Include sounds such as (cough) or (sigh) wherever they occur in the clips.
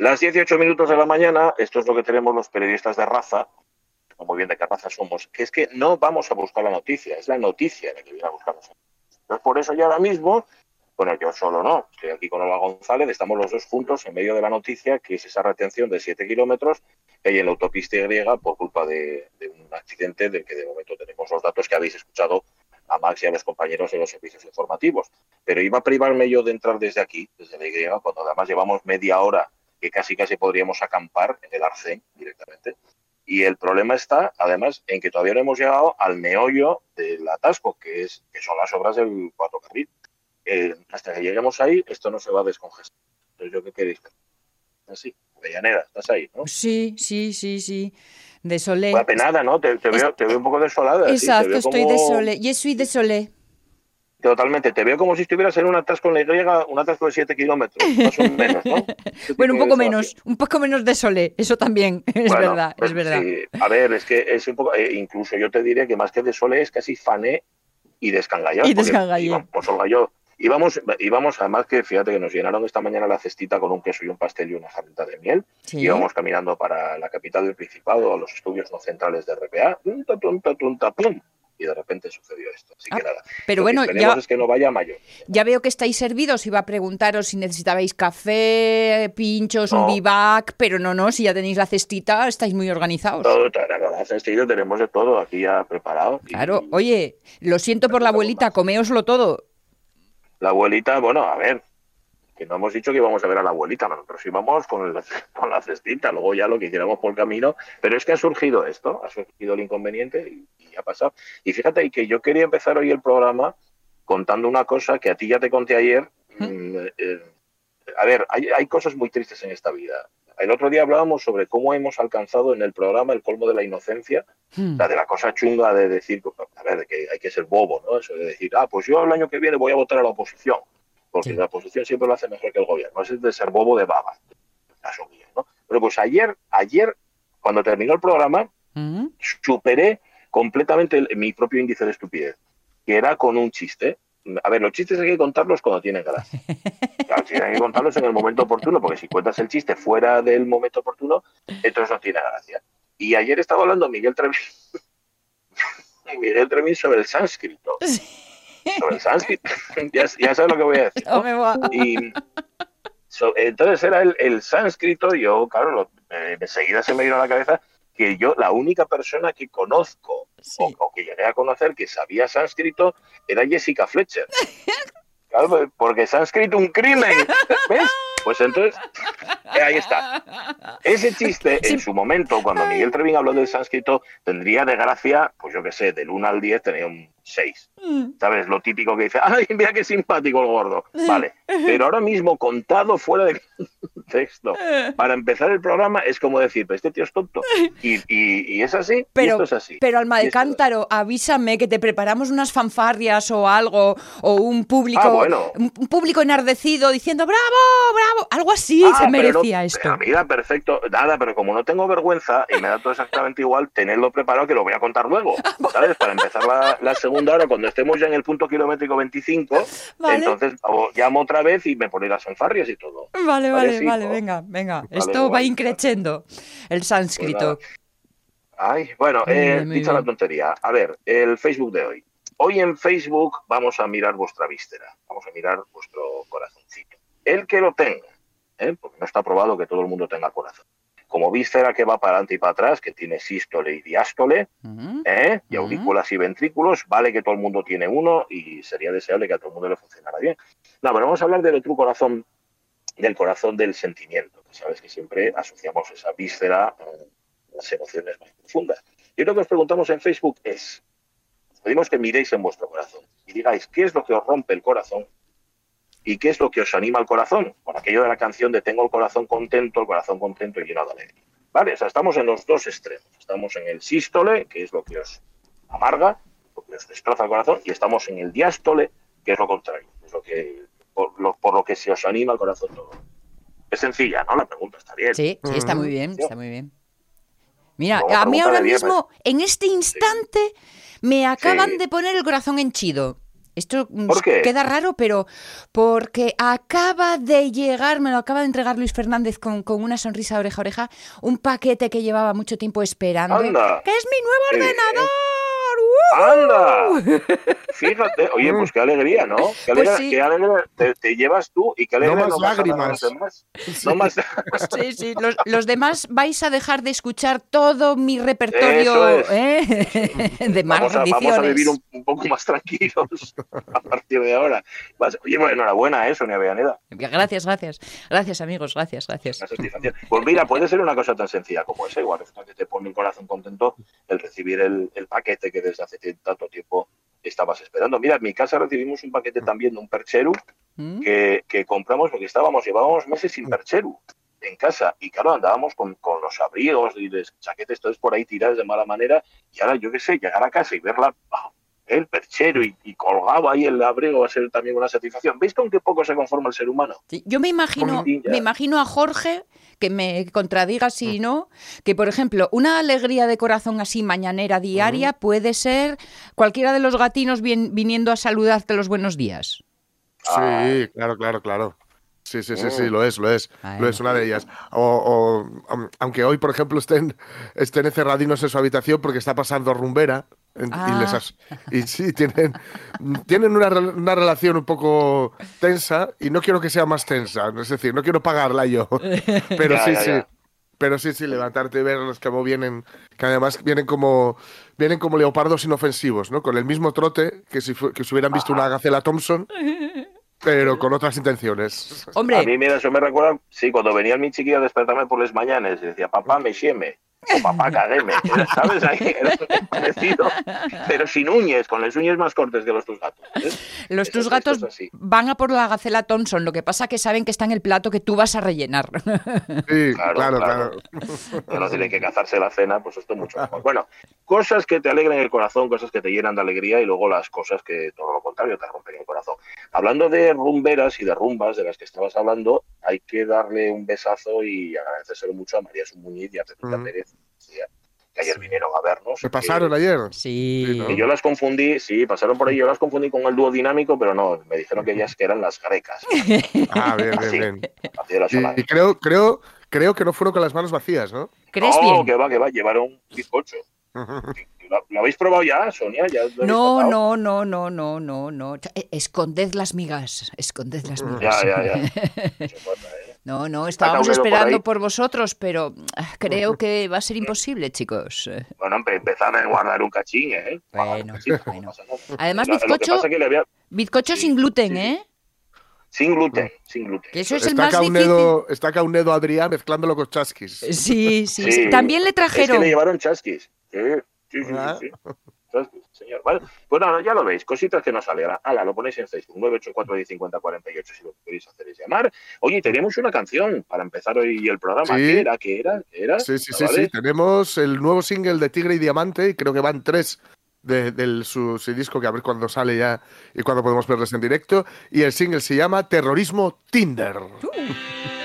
Las 18 minutos de la mañana, esto es lo que tenemos los periodistas de raza, como bien de qué raza somos, que es que no vamos a buscar la noticia, es la noticia la que viene a buscarnos. Entonces, por eso ya ahora mismo, bueno, yo solo no, estoy aquí con Olga González, estamos los dos juntos en medio de la noticia, que es esa retención de 7 kilómetros que hay en la autopista Y por culpa de, de un accidente del que de momento tenemos los datos que habéis escuchado a Max y a los compañeros de los servicios informativos. Pero iba a privarme yo de entrar desde aquí, desde la Y, cuando además llevamos media hora que casi casi podríamos acampar en el Arcén directamente. Y el problema está, además, en que todavía no hemos llegado al meollo del atasco, que, es, que son las obras del cuatro carril. Eh, hasta que lleguemos ahí, esto no se va a descongestar. Entonces, ¿yo qué queréis? Así, Avellaneda, estás ahí, ¿no? Sí, sí, sí, sí. Desolé. Apenada, ¿no? Te, te, veo, te veo un poco desolada. sí, Exacto, veo estoy como- desolé. Yo soy desolé. Totalmente, te veo como si estuvieras en un atasco en la Y, un atasco de 7 kilómetros, más o menos, ¿no? (laughs) Ese Bueno, un de poco menos, un poco menos desolé. Eso también, (laughs) es Bueno, verdad, pues es verdad. sí. A ver, es que es un poco, eh, incluso yo te diría que más que de sole es casi fané y descangallado. Y Olga y yo, íbamos, íbamos, además que fíjate que nos llenaron esta mañana la cestita con un queso y un pastel y una jarrita de miel. Sí. Íbamos caminando para la capital del Principado, a los estudios no centrales de RPA, tunta, tunta, tunta, pum, y de repente sucedió esto. Así que Ah, nada. pero Lo que bueno, ya- es que no vaya. Ya veo que estáis servidos. Iba a preguntaros si necesitabais café, pinchos, un No. vivac, pero no, no, si ya tenéis la cestita, estáis muy organizados. Todo, tarara, la cestilla tenemos de todo aquí ya preparado. Y- Claro, oye, lo siento por la abuelita, comeoslo todo. La abuelita, bueno, a ver, que no hemos dicho que íbamos a ver a la abuelita, nosotros íbamos con, el- (laughs) con la cestita, luego ya lo que hiciéramos por el camino, pero es que ha surgido esto, ha surgido el inconveniente y, y ha pasado. Y fíjate que yo quería empezar hoy el programa contando una cosa que a ti ya te conté ayer. Mm, eh, a ver, hay, hay cosas muy tristes en esta vida. El otro día hablábamos sobre cómo hemos alcanzado en el programa el colmo de la inocencia, Hmm. la de la cosa chunga de decir, a ver, que hay que ser bobo, ¿no? Eso de decir, ah, pues yo el año que viene voy a votar a la oposición, porque Sí. la oposición siempre lo hace mejor que el gobierno. Es de ser bobo de baba. Caso mío, ¿no? Pero pues ayer, ayer, cuando terminó el programa, superé completamente el- mi propio índice de estupidez, que era con un chiste. A ver, los chistes hay que contarlos cuando tienen gracia. (laughs) Claro, sí, hay que contarlos en el momento oportuno, porque si cuentas el chiste fuera del momento oportuno, entonces no tiene gracia. Y ayer estaba hablando Miguel Tremín, (laughs) Miguel Tremín sobre el sánscrito. Sobre el sánscrito. (laughs) ya, ya sabes lo que voy a decir. (laughs) Y so- entonces era el, el sánscrito, y yo, claro, lo- eh, enseguida se me vino a la cabeza que yo, la única persona que conozco Sí. o, o que llegué a conocer que sabía sánscrito era Jessica Fletcher. (laughs) Claro, porque sánscrito un crimen. ¿Ves? Pues entonces, eh, ahí está. Ese chiste, en su momento, cuando Miguel Trevín habló del sánscrito, tendría de gracia, pues yo qué sé, del 1 al 10 tenía un 6. Mm. ¿Sabes? Lo típico que dice, (laughs) ¡ay, mira qué simpático el gordo! Vale. Pero ahora mismo, contado fuera de contexto, (laughs) para empezar el programa, es como decir, pues este tío es tonto. (laughs) Y, y- y es así, y Pero, esto es así. pero alma de cántaro, avísame que te preparamos unas fanfarrias o algo, o un público, Ah, bueno. un público enardecido diciendo ¡Bravo! ¡Bravo! Algo así Ah, se merecía no- esto. mira, perfecto. Nada, pero como no tengo vergüenza y me da todo exactamente igual, tenerlo preparado que lo voy a contar luego. (laughs) ¿Sabes? Para empezar la, la segunda hora, cuando estemos ya en el punto kilométrico 25, Vale. entonces llamo otra vez y me ponéis las fanfarrias y todo. Vale, vale, sí, vale, venga, venga. Vale, Esto va increciendo. El sánscrito. Ay, bueno, eh, bien, dicha la tontería. A ver, el Facebook de hoy. Hoy en Facebook vamos a mirar vuestra víscera, vamos a mirar vuestro corazoncito. El que lo tenga, ¿eh? porque no está probado que todo el mundo tenga corazón. Como víscera que va para adelante y para atrás, que tiene sístole y diástole. ¿eh? y aurículas y ventrículos, vale que todo el mundo tiene uno y sería deseable que a todo el mundo le funcionara bien. No, pero vamos a hablar del otro corazón, del corazón del sentimiento, que sabes que siempre asociamos esa víscera a las emociones más profundas. Y lo que os preguntamos en Facebook es, os pedimos que miréis en vuestro corazón y digáis qué es lo que os rompe el corazón y qué es lo que os anima el corazón, con aquello de la canción de tengo el corazón contento, el corazón contento y lleno de alegría. ¿Vale? O sea, estamos en los dos extremos. Estamos en el sístole, que es lo que os amarga, lo que os destroza el corazón, y estamos en el diástole, que es lo contrario, es lo que, lo, por lo que se os anima el corazón todo. Es sencilla, ¿no? La pregunta está bien. Sí, sí, está muy bien, Sí. está muy bien. Mira, a mí ahora mismo, en este instante, me acaban Sí. de poner el corazón henchido. Esto mm, queda raro, pero porque acaba de llegar, me lo acaba de entregar Luis Fernández con, con una sonrisa oreja a oreja, un paquete que llevaba mucho tiempo esperando. Anda. ¡Que es mi nuevo ordenador! ¡Anda! (laughs) Fíjate, oye, pues qué alegría, ¿no? Qué alegría, Pues sí. qué alegría te, te llevas tú y qué alegría más a dar a lágrimas. los demás. No más. (laughs) Sí, sí, los, los demás vais a dejar de escuchar todo mi repertorio es. ¿eh? (laughs) de más Vamos a, vamos a vivir un, un poco más tranquilos a partir de ahora. Oye, bueno, enhorabuena, ¿eh, Sonia Villaneda? Gracias, gracias. Gracias, amigos, gracias, gracias. Pues mira, puede ser una cosa tan sencilla como esa. Igual que te pone el corazón contento el recibir el, el paquete que desde hace tanto tiempo estabas esperando. Mira, en mi casa recibimos un paquete también de un percheru ¿Mm? que, que compramos porque estábamos, llevábamos meses sin percheru en casa y claro, andábamos con, con los abrigos y los chaquetes todos por ahí tirados de mala manera y ahora yo qué sé, llegar a casa y verla. El perchero y, y colgado ahí el abrigo va a ser también una satisfacción. ¿Veis con qué poco se conforma el ser humano? Sí, Yo me imagino, me imagino a Jorge, que me contradiga si no, que por ejemplo, una alegría de corazón así mañanera diaria puede ser cualquiera de los gatinos vien- viniendo a saludarte los buenos días. Ah. Sí, claro, claro, claro. Sí, sí, sí, sí, Mm. lo es, lo es. Lo es una de ellas. O, o, aunque hoy, por ejemplo, estén, estén encerradinos en su habitación porque está pasando rumbera. En- Ah. Y, les as- y sí, tienen, tienen una, una relación un poco tensa y no quiero que sea más tensa. Es decir, no quiero pagarla yo. (laughs) Pero Ya, sí, ya, sí. Pero sí, sí, levantarte y verlos como vienen, que además vienen como vienen como leopardos inofensivos, ¿no? Con el mismo trote que si, que si hubieran visto una gacela Thompson, pero con otras intenciones. A Hombre, mí, mira, eso me recuerda, sí, cuando venía mi chiquillo a despertarme por las mañanas y decía, papá, me sieme, papá, cagueme, Era, ¿sabes? Ahí era parecido, pero sin uñas, con las uñas más cortas que los tus gatos. ¿ves? los tus gatos es van a por la gacela Thompson, lo que pasa que saben que está en el plato que tú vas a rellenar. Sí, Claro, claro, claro. claro. tiene que cazarse la cena, pues esto es mucho mejor. Bueno, cosas que te alegran el corazón, cosas que te llenan de alegría y luego las cosas que todo lo contrario te rompen el corazón. Hablando de rumberas y de rumbas de las que estabas hablando, hay que darle un besazo y agradecérselo mucho a María Sumuñiz y a Pepita Que ayer vinieron a vernos. ¿Se pasaron ayer? Sí. Sí, ¿no? Que yo las confundí, sí, pasaron por ahí, yo las confundí con el dúo dinámico, pero no, me dijeron que ellas que eran las grecas. (laughs) Ah, bien, Así, bien, bien. así Y, y creo, creo, creo que no fueron con las manos vacías, ¿no? ¿Crees no, bien? que va, que va, llevaron un bizcocho. (laughs) ¿Lo, lo habéis probado ya, Sonia? ¿Ya No, no, no, no, no, no, no. Esconded las migas, esconded las migas. Ya, ya, ya. No se puede, ¿eh? No, no, estábamos por esperando por, vosotros, pero ah, creo que va a ser imposible, chicos. Bueno, empezar a guardar un cachín, ¿eh? Bueno, cachín, bueno. Además, Lo- bizcocho, pasa es que le había... bizcocho Sí, sin gluten, sí, sí. ¿eh? Sin gluten, sin gluten. Que eso es el Está más un difícil. está acá un dedo Adrián mezclándolo con chasquis. Sí, sí, Sí. sí. También le Es que trajeron. le llevaron chasquis. Sí, sí, sí, sí, sí. Chasquis, señor. Vale. Pues nada, ya lo veis, cositas que nos alegran. Ala, lo ponéis en Facebook, 984 50 48 si lo que queréis hacer es llamar. Oye, tenemos una canción para empezar hoy el programa. Sí. ¿Qué era? ¿Qué era? ¿Qué era? Sí, sí, sí, ¿Vale? sí. Tenemos el nuevo single de Tigre y Diamante y creo que van tres de, del su, su disco que a ver cuándo sale ya y cuándo podemos verles en directo. Y el single se llama Terrorismo Tinder. Terrorismo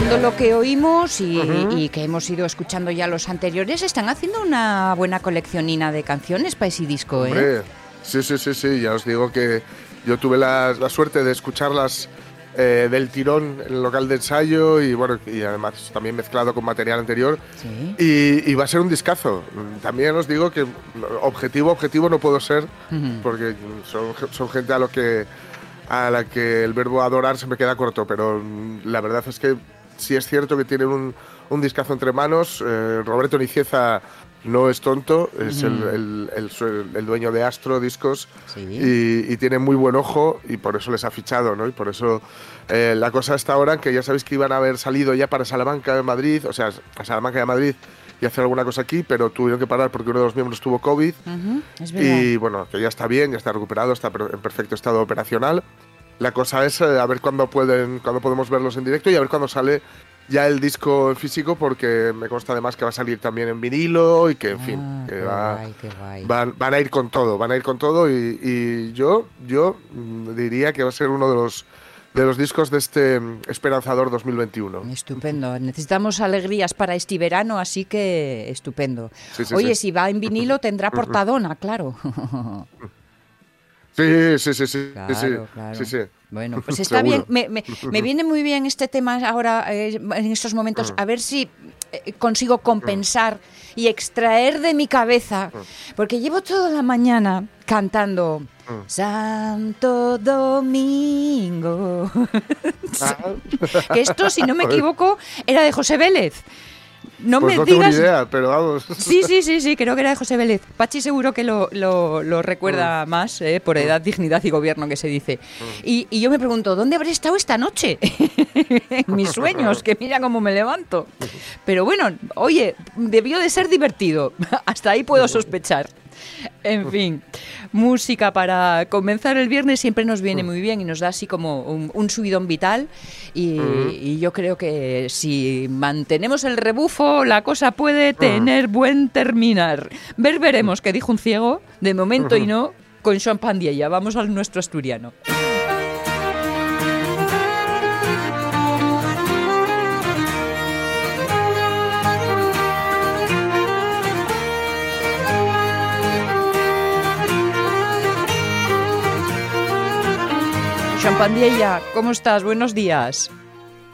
escuchando lo que oímos y, y que hemos ido escuchando ya los anteriores, están haciendo una buena coleccionina de canciones para ese disco, ¿eh? Hombre, sí, sí, sí, sí, ya os digo que yo tuve la, la suerte de escucharlas eh, del tirón en el local de ensayo y bueno, y además también mezclado con material anterior. Sí. Y, y va a ser un discazo. También os digo que objetivo, objetivo no puedo ser, Ujú. porque son, son gente a lo que a la que el verbo adorar se me queda corto, pero la verdad es que sí es cierto que tienen un, un discazo entre manos. Eh, Roberto Nicieza no es tonto, es el, el- el su- el dueño de Astro Discos Sí. y, y tiene muy buen ojo y por eso les ha fichado, ¿no? Y por eso eh, la cosa está ahora en que ya sabéis que iban a haber salido ya para Salamanca de Madrid, o sea, a Salamanca de Madrid y hacer alguna cosa aquí, pero tuvieron que parar porque uno de los miembros tuvo COVID. Es verdad. Y bueno, que ya está bien, ya está recuperado, está en perfecto estado operacional. La cosa es eh, a ver cuándo pueden, cuándo podemos verlos en directo y a ver cuándo sale ya el disco físico, porque me consta además que va a salir también en vinilo y que, en fin, Ah, que qué va- guay, qué guay. van, van a ir con todo, van a ir con todo y, y yo, yo mm, diría que va a ser uno de los de los discos de este mm, esperanzador 2021. Estupendo. Necesitamos alegrías para este verano, así que estupendo. Sí, sí, Oye, sí. si va en vinilo tendrá portadona, claro. (laughs) Sí, sí, sí, sí, Claro, sí, claro. sí, sí. Bueno, pues está bien. Me, me- me (laughs) viene muy bien este tema ahora, eh, en estos momentos, a ver si eh, consigo compensar y extraer de mi cabeza, Mm. porque llevo toda la mañana cantando Santo Domingo. Ah, (laughs) que esto, si no me (laughs) equivoco, era de José Vélez. No pues me no tengo ni digas. idea, pero vamos. (laughs) Sí, sí, sí, sí, creo que era de José Vélez. Pachi seguro que lo, lo- lo recuerda Mm. más, eh, por edad, dignidad y gobierno que se dice. Y, y yo me pregunto, ¿dónde habré estado esta noche? (laughs) en mis sueños, que mira cómo me levanto. (laughs) Pero bueno, oye, debió de ser divertido. Hasta ahí puedo sospechar. En fin, música para comenzar el viernes siempre nos viene muy bien y nos da así como un, un subidón vital y, y yo creo que si mantenemos el rebufo la cosa puede tener buen terminar. Ver veremos, que dijo un ciego, de momento y no, con champán ya. Vamos al nuestro asturiano. Champandilla, ¿cómo estás? Buenos días.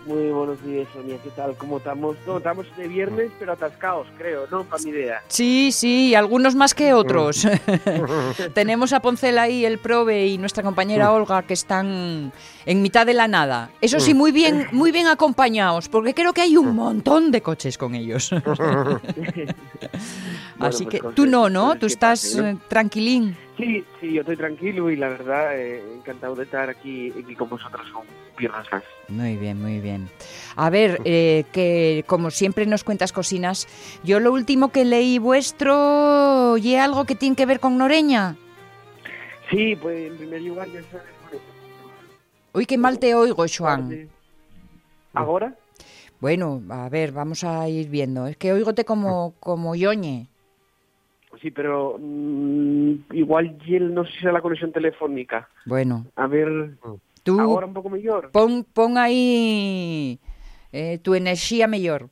Muy buenos días, Sonia. ¿Qué tal? ¿Cómo estamos? No, estamos de viernes, pero atascados, creo, ¿no? Para mi idea. Sí, sí, algunos más que otros. (laughs) (laughs) Tenemos a Poncela ahí, el Prove y nuestra compañera Olga que están en mitad de la nada. Eso sí, muy bien, muy bien acompañados, porque creo que hay un montón de coches con ellos. (laughs) Así pues que tú no, ¿no? Tú estás eh, tranquilín. Sí, sí, yo estoy tranquilo y la verdad, eh, encantado de estar aquí, aquí con vosotros un viernes más. Muy bien, muy bien. A ver, eh, que como siempre nos cuentas cocinas, yo lo último que leí vuestro, ¿y algo que tiene que ver con Noreña? Sí, pues en primer lugar, ya sabes. Uy, qué mal te oigo, Joan. ¿Ahora? Bueno, a ver, vamos a ir viendo. Es que oígote como, como yoñe. Sí, pero mm, igual no sé si la conexión telefónica. Bueno, A ver, tú ahora un poco mejor. pon, pon ahí eh, tu energía mejor.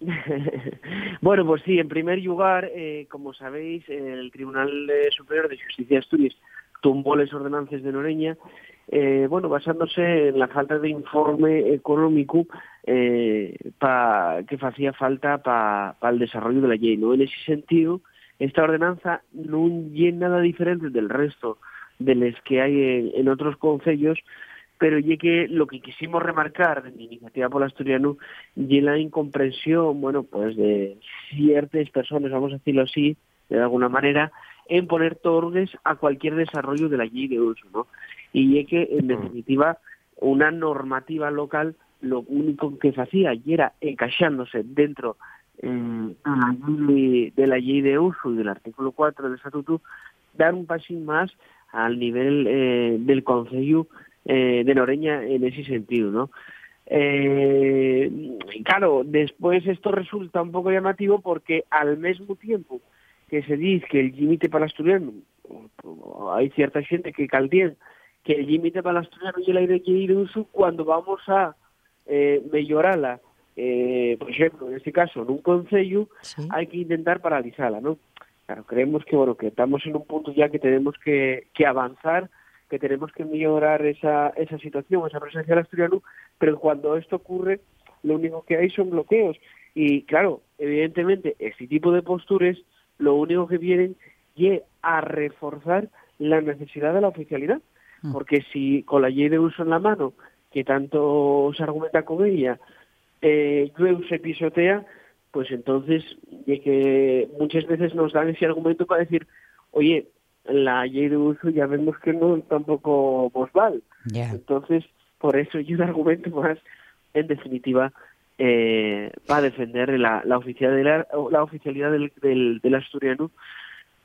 (laughs) bueno, pues sí, en primer lugar, eh, como sabéis, el Tribunal Superior de Justicia de Asturias tumbó las ordenanzas de Noreña, eh, bueno, basándose en la falta de informe económico eh, pa, que hacía falta para el desarrollo de la ley. ¿no? En ese sentido, esta ordenanza no es nada diferente del resto de las que hay en, en otros concellos, pero ya que lo que quisimos remarcar de mi iniciativa por asturiano y la incomprensión, bueno, pues de ciertas personas, vamos a decirlo así, de alguna manera, en poner torres a cualquier desarrollo de la ley de uso, ¿no? Y es que, en definitiva, una normativa local lo único que hacía y era encaixándose dentro eh, de, la ley, de la ley de uso y del artículo 4 del estatuto, dar un pasín más al nivel eh, del Concello eh, de Noreña en ese sentido, ¿no? Eh, claro, después esto resulta un poco llamativo porque al mismo tiempo que se dice que el límite para el asturiano, hay cierta gente que caldien que el límite para el asturiano y el aire ir uso cuando vamos a eh, mellorala, eh, por exemplo, en este caso, nun concello, Sí. hai que intentar paralizala, non? Claro, creemos que, bueno, que estamos en un punto ya que tenemos que, que avanzar, que tenemos que mejorar esa, esa situación, esa presencia del asturiano, pero cuando esto ocurre, lo único que hay son bloqueos. Y claro, evidentemente, este tipo de posturas lo único que vienen es a reforzar la necesidad de la oficialidad. Mm. Porque si con la ley de uso en la mano, que tanto se argumenta con ella, eh, llueve se pisotea, pues entonces de que muchas veces nos dan ese argumento para decir, oye, la ley de uso ya vemos que no tampoco vos vale. Entonces, por eso hay un argumento más, en definitiva, eh, para defender la, la oficialidad, la oficialidad del, del, del asturiano.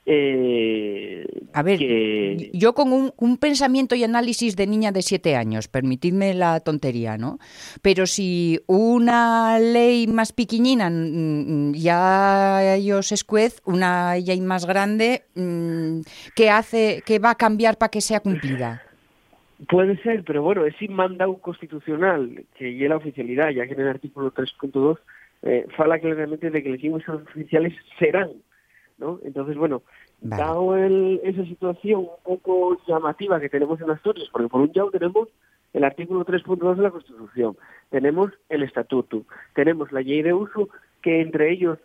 Eh, A ver, que- yo con un, un pensamiento y análisis de niña de siete años, permitidme la tontería, ¿no? Pero si una ley más piquiñina mm, ya ellos escuez, una ley más grande, mm, ¿qué hace, qué va a cambiar para que sea cumplida? Puede ser, pero bueno, es mandado constitucional que lleve la oficialidad, ya que en el artículo 3.2 eh, fala claramente de que los oficiales serán, ¿no? Entonces, bueno, Vale. dado el- esa situación un poco llamativa que tenemos en Asturias, porque por un lado tenemos el artículo 3.2 de la Constitución, tenemos el Estatuto, tenemos la ley de uso, que entre ellos,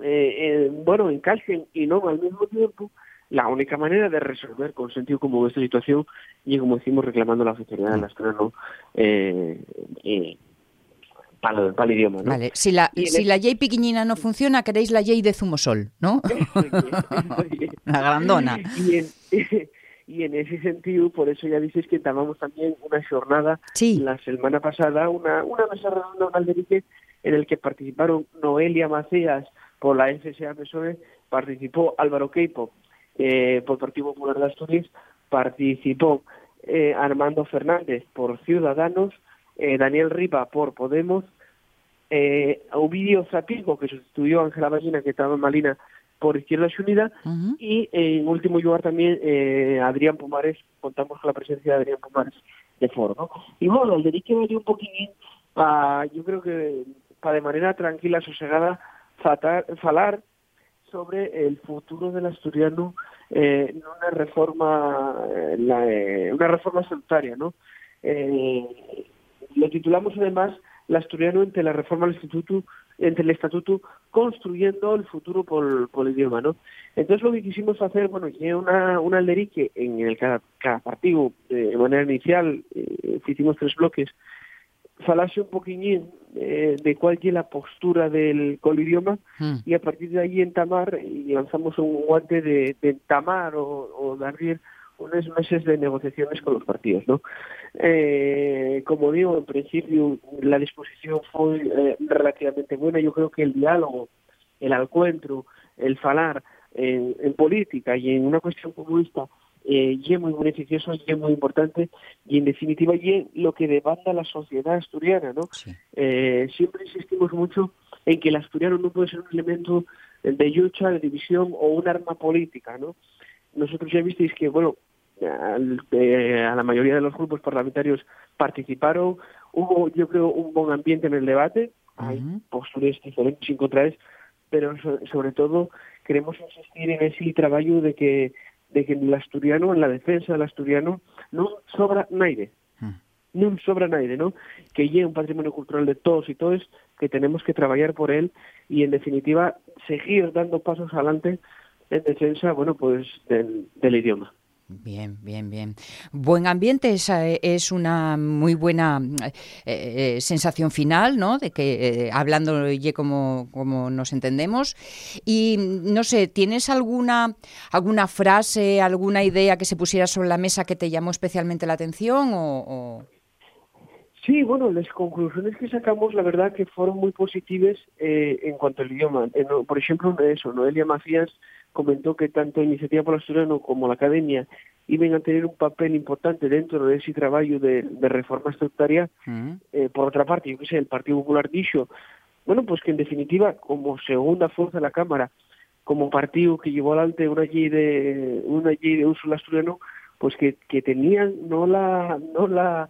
eh, eh, bueno, encajen y no al mismo tiempo, la única manera de resolver con sentido común esta situación y como decimos reclamando la oficialidad del astrónomo eh, eh, para, el- para el idioma, ¿no? Vale, si la, Y si el- la ley piquiñina no funciona, queréis la ley de zumosol, ¿no? (laughs) La grandona. y en, y en ese sentido, por eso ya dices que tomamos también una jornada Sí. la semana pasada, una, una mesa redonda en Alderique en el que participaron Noelia Macías por la FSA PSOE, participó Álvaro Queipo eh, por Partido Popular de Asturias, participó eh, Armando Fernández por Ciudadanos, eh, Daniel Ripa por Podemos, eh, Ovidio Zapigo, que sustituyó a Ángela Ballina, que estaba en Malina, por Izquierda Unida, y en último lugar también eh, Adrián Pomares, contamos con la presencia de Adrián Pomares de Foro. ¿no? Y bueno, el dedique valió un poquín pa, yo creo que para de manera tranquila, sosegada, fatar, falar sobre el futuro del asturiano eh, en una reforma, eh, la, eh, una reforma salutaria, ¿no? Eh, lo titulamos además el asturiano entre la reforma del instituto entre el estatuto construyendo el futuro por, por el idioma, ¿no? Entonces lo que quisimos hacer, bueno, que una, una alderique en el cada, cada partido eh, de manera inicial, eh, hicimos tres bloques, falase un poquillín eh, de cuál es la postura del con el idioma Mm. y a partir de ahí entamar y lanzamos un guante de, de entamar o, o de abrir unos meses de negociaciones con los partidos, ¿no? Eh, como digo, en principio la disposición fue eh, relativamente buena. Yo creo que el diálogo, el encuentro, el falar en, en política y en una cuestión como esta eh, y es muy beneficioso y es muy importante y en definitiva y es lo que demanda la sociedad asturiana, ¿no? Sí. Eh, siempre insistimos mucho en que el asturiano no puede ser un elemento de lucha, de división o un arma política, ¿no? Nosotros ya visteis que, bueno, al- eh, a la mayoría de los grupos parlamentarios participaron, hubo, yo creo, un buen ambiente en el debate, hay Ujú. posturas diferentes y contrarias, pero so- sobre todo queremos insistir en ese trabajo de que de que en el asturiano, en la defensa del asturiano, no sobra nadie Mm. non sobra naide, ¿no? Que lle un patrimonio cultural de todos y todas, que tenemos que trabajar por él y en definitiva seguir dando pasos adelante en defensa, bueno, pues del, del idioma. Bien, bien, bien. Buen ambiente esa e- es una muy buena eh, eh, sensación final, ¿no? De que eh, hablando ye como, como nos entendemos. Y no sé, ¿tienes alguna alguna frase, alguna idea que se pusiera sobre la mesa que te llamó especialmente la atención o, Sí, bueno, las conclusiones que sacamos, la verdad que fueron muy positivas eh, en cuanto al idioma. Por ejemplo, eso, Noelia Macías comentó que tanto Iniciativa por el Asturiano como la Academia iban a tener un papel importante dentro de ese trabajo de, de reforma estatutaria Mm, eh, por otra parte, yo que sé, el Partido Popular dicho, bueno, pues que en definitiva, como segunda fuerza de la Cámara, como partido que llevó adelante una ley de una ley de uso del asturiano, pues que, que tenían no la no la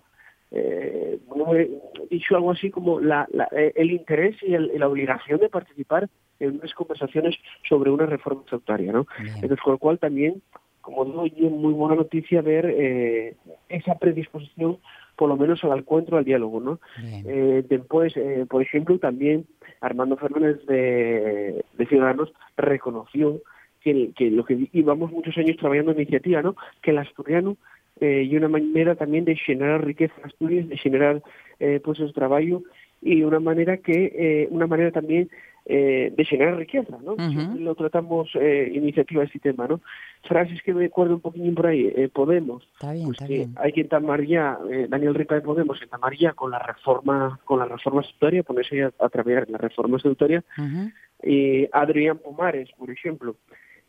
eh, no he dicho algo así como la, la, eh, el interés y, el, y, la obligación de participar en unas conversaciones sobre una reforma estatutaria, ¿no? Bien. Entonces, con lo cual también, como digo, y es muy buena noticia ver eh, esa predisposición, por lo menos al encuentro, al diálogo, ¿no? Eh, después, eh, por ejemplo, también Armando Fernández de, de Ciudadanos reconoció que, que, lo que íbamos muchos años trabajando en iniciativa, ¿no? Que el asturiano eh, y una manera también de generar riqueza en Asturias, de generar eh, puestos de trabajo y una manera que eh, una manera también eh, de generar riqueza, ¿no? Uh -huh. Lo tratamos eh, iniciativa este tema, ¿no? Frases que me acuerdo un poquillo por ahí, eh, Podemos, está bien, pues está que bien. hay que entamar ya, eh, Daniel Ripa de Podemos, entamar ya con la reforma, con la reforma estatutaria, ponerse ya a trabajar en la reforma estatutaria, Uh -huh. y Adrián Pomares, por ejemplo,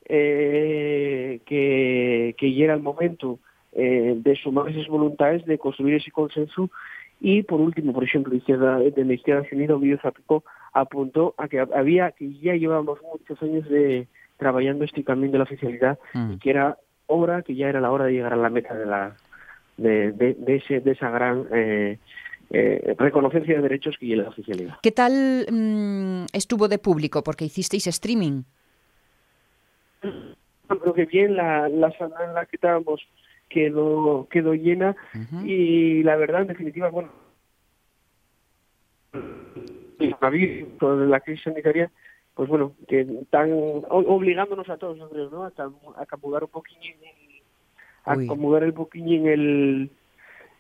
eh, que, que llega el momento eh, de sumar esas voluntades, de construir ese consenso y por último, por ejemplo, izquierda, de la Izquierda Unida, Ovidio Zapico apuntó a que había que ya llevábamos muchos años de trabajando este camino de la oficialidad Mm. y que era hora, que ya era la hora de llegar a la meta de la de, de, de ese, de esa gran eh, eh, reconocencia de derechos que la oficialidad. ¿Qué tal mm, estuvo de público? Porque hicisteis streaming. Creo que bien la, la sala en la que estábamos quedó, quedó llena Uh -huh. y la verdad, en definitiva, bueno, la crisis sanitaria, pues bueno, que están obligándonos a todos, yo creo, ¿no? A, a acomodar un poquillín, a acomodar el poquillín el,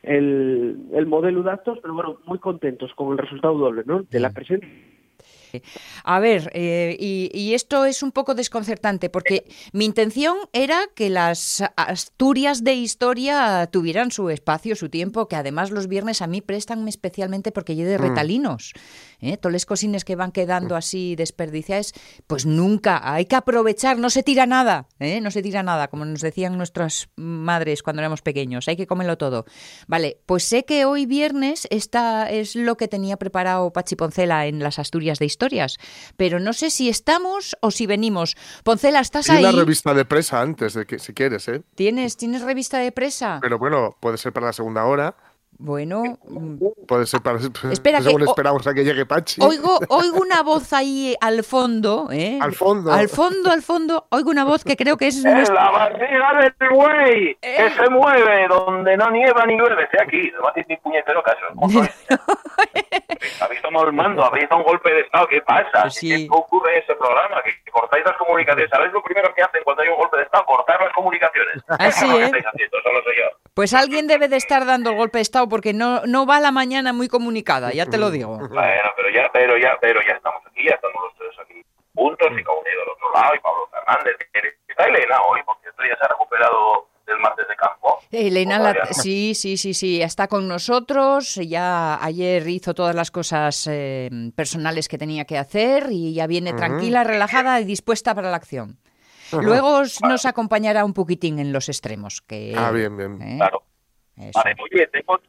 el, el modelo de actos, pero bueno, muy contentos con el resultado doble, ¿no? De la presencia A ver, eh, y, y, esto es un poco desconcertante porque mi intención era que las Asturias de historia tuvieran su espacio, su tiempo, que además los viernes a mí prestan especialmente porque yo de retalinos. ¿Eh? Todos los cosines que van quedando así desperdiciados, pues nunca, hay que aprovechar, no se tira nada, ¿eh? no se tira nada, como nos decían nuestras madres cuando éramos pequeños, hay que comerlo todo. Vale, pues sé que hoy viernes esta es lo que tenía preparado Pachi Poncela en las Asturias de historia historias, pero no sé si estamos o si venimos. Poncela, ¿estás ahí? la revista de presa antes, de que, si quieres, ¿eh? ¿Tienes, ¿Tienes revista de presa? Pero bueno, puede ser para la segunda hora. Bueno, mm, puede ser para Espera según que, esperamos a que llegue Pachi. Oigo, oigo una (laughs) voz ahí al fondo, ¿eh? Al fondo. Al fondo, al fondo, oigo una voz que creo que es. ¡Es la barriga del güey! Eh. ¡Que se mueve donde no nieva ni llueve! Estoy aquí, no haces ni puñetero caso. Habéis (laughs) tomado el mando, habéis dado un golpe de estado, ¿qué pasa? Sí. ¿Qué ocurre en ese programa? Que cortáis las comunicaciones. ¿Sabéis lo primero que hacen cuando hay un golpe de estado? Cortar las comunicaciones. Así, Eso lo ¿eh? estáis haciendo, solo soy yo. Pues alguien debe de estar dando el golpe de estado porque no, no va la mañana muy comunicada, ya te lo digo. Bueno, pero ya, pero ya, pero ya estamos aquí, ya estamos los tres aquí juntos y con unido del otro lado y Pablo Fernández. Está Elena hoy, porque esto ya se ha recuperado del martes de campo. Elena, ¿O la- sí, sí, sí, sí, está con nosotros. Ya ayer hizo todas las cosas eh, personales que tenía que hacer y ya viene tranquila, relajada y dispuesta para la acción. Luego os- nos acompañará un poquitín en los extremos. Que, Ah, bien, bien. ¿eh? Claro. Eso. Vale, oye, tengo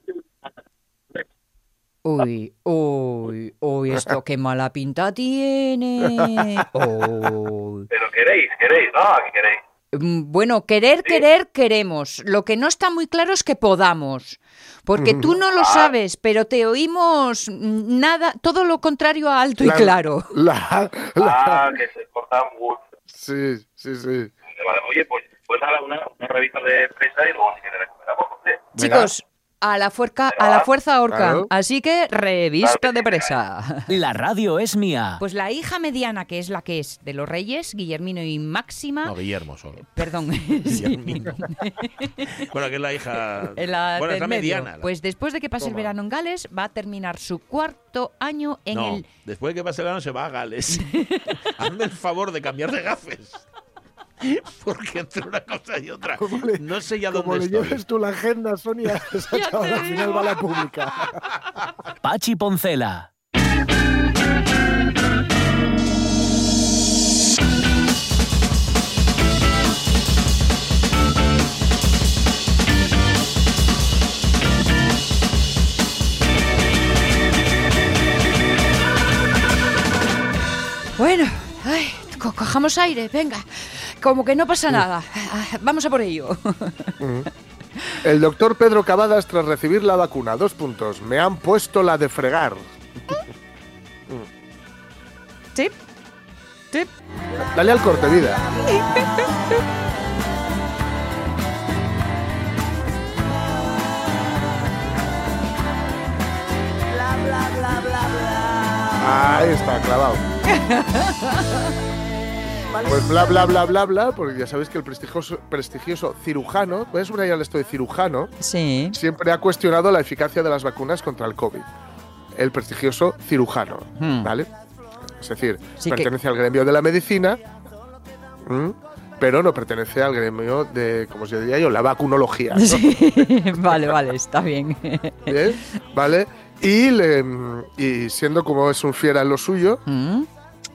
Uy, uy, uy, esto qué mala pinta tiene. Uy. (laughs) Pero queréis, queréis, ¿no? ¿Qué queréis? Mm, Bueno, querer, querer, queremos. Lo que no está muy claro es que podamos. Porque tú no lo sabes, pero te oímos nada, todo lo contrario a alto y La- claro. La, la- Ah, que se corta mucho. Sí, sí, sí. Vale, oye, pues, pues ahora una, una revista de prensa y luego si quieres recuperamos. hombre. Chicos, a la fuerza, a la fuerza orca. Claro. Así que revista de presa. (laughs) La radio es mía. Pues la hija mediana, que es la que es de los reyes, Guillermino y Máxima. No, Guillermo solo. Perdón. (laughs) sí. Guillermino. (laughs) bueno, que es la hija. La bueno, es la mediana. la- Pues después de que pase el verano en Gales, va a terminar su cuarto año en no, el después de que pase el verano se va a Gales. Hazme el favor de cambiar de gafes. (laughs) Porque entre una cosa y otra. (laughs) Como le- no sé ya Como dónde le estoy. lleves tú la agenda, Sonia, (laughs) al final va a la pública. Pachi Poncela. Bueno, ay, co- cojamos aire, venga. Como que no pasa nada. Ah, Vamos a por ello. El doctor Pedro Cavadas, tras recibir la vacuna, dos puntos. Me han puesto la de fregar. Sí. Sí. Dale al corte, vida. Ahí está, clavado. (laughs) Pues bla bla bla bla bla, porque ya sabéis que el prestigioso, prestigioso cirujano, voy a subrayar esto de cirujano, Sí. siempre ha cuestionado la eficacia de las vacunas contra el COVID. El prestigioso cirujano, Hmm. ¿vale? Es decir, Sí que- pertenece al gremio de la medicina, pero no pertenece al gremio de, como se diría yo, la vacunología. ¿no? Sí. (laughs) vale, vale, está bien. ¿Bien? ¿Vale? Y, le- y siendo como es un fiera en lo suyo, Mm,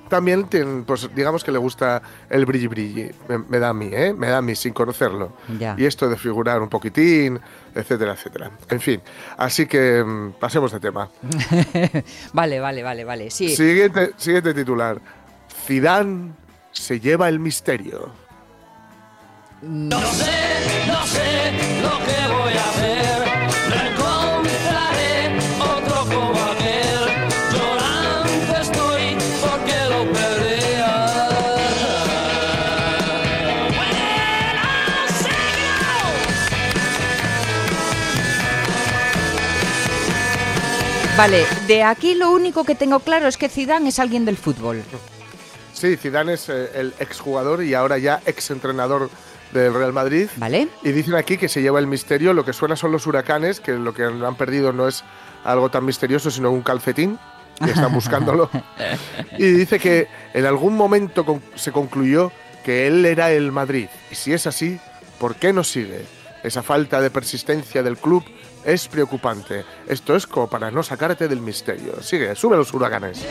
también tiene, pues digamos que le gusta el brilli brilli. Me, me da a mí, ¿eh? Me da a mí sin conocerlo. Ya. Y esto de figurar un poquitín, etcétera, etcétera. En fin, así que mm, pasemos de tema. (laughs) Vale, vale, vale, vale. Sí. Siguiente, siguiente titular. Zidane se lleva el misterio. No sé, no sé lo que voy a hacer. Vale, de aquí lo único que tengo claro es que Zidane es alguien del fútbol. Sí, Zidane es eh, el exjugador y ahora ya exentrenador del Real Madrid. ¿Vale? Y dicen aquí que se lleva el misterio. Lo que suena son los huracanes, que lo que han perdido no es algo tan misterioso, sino un calcetín. Y están buscándolo. (laughs) y dice que en algún momento con- se concluyó que él era el Madrid. Y si es así, ¿por qué no sigue? Esa falta de persistencia del club es preocupante. Esto es como para no sacarte del misterio. Sigue, sube los huracanes.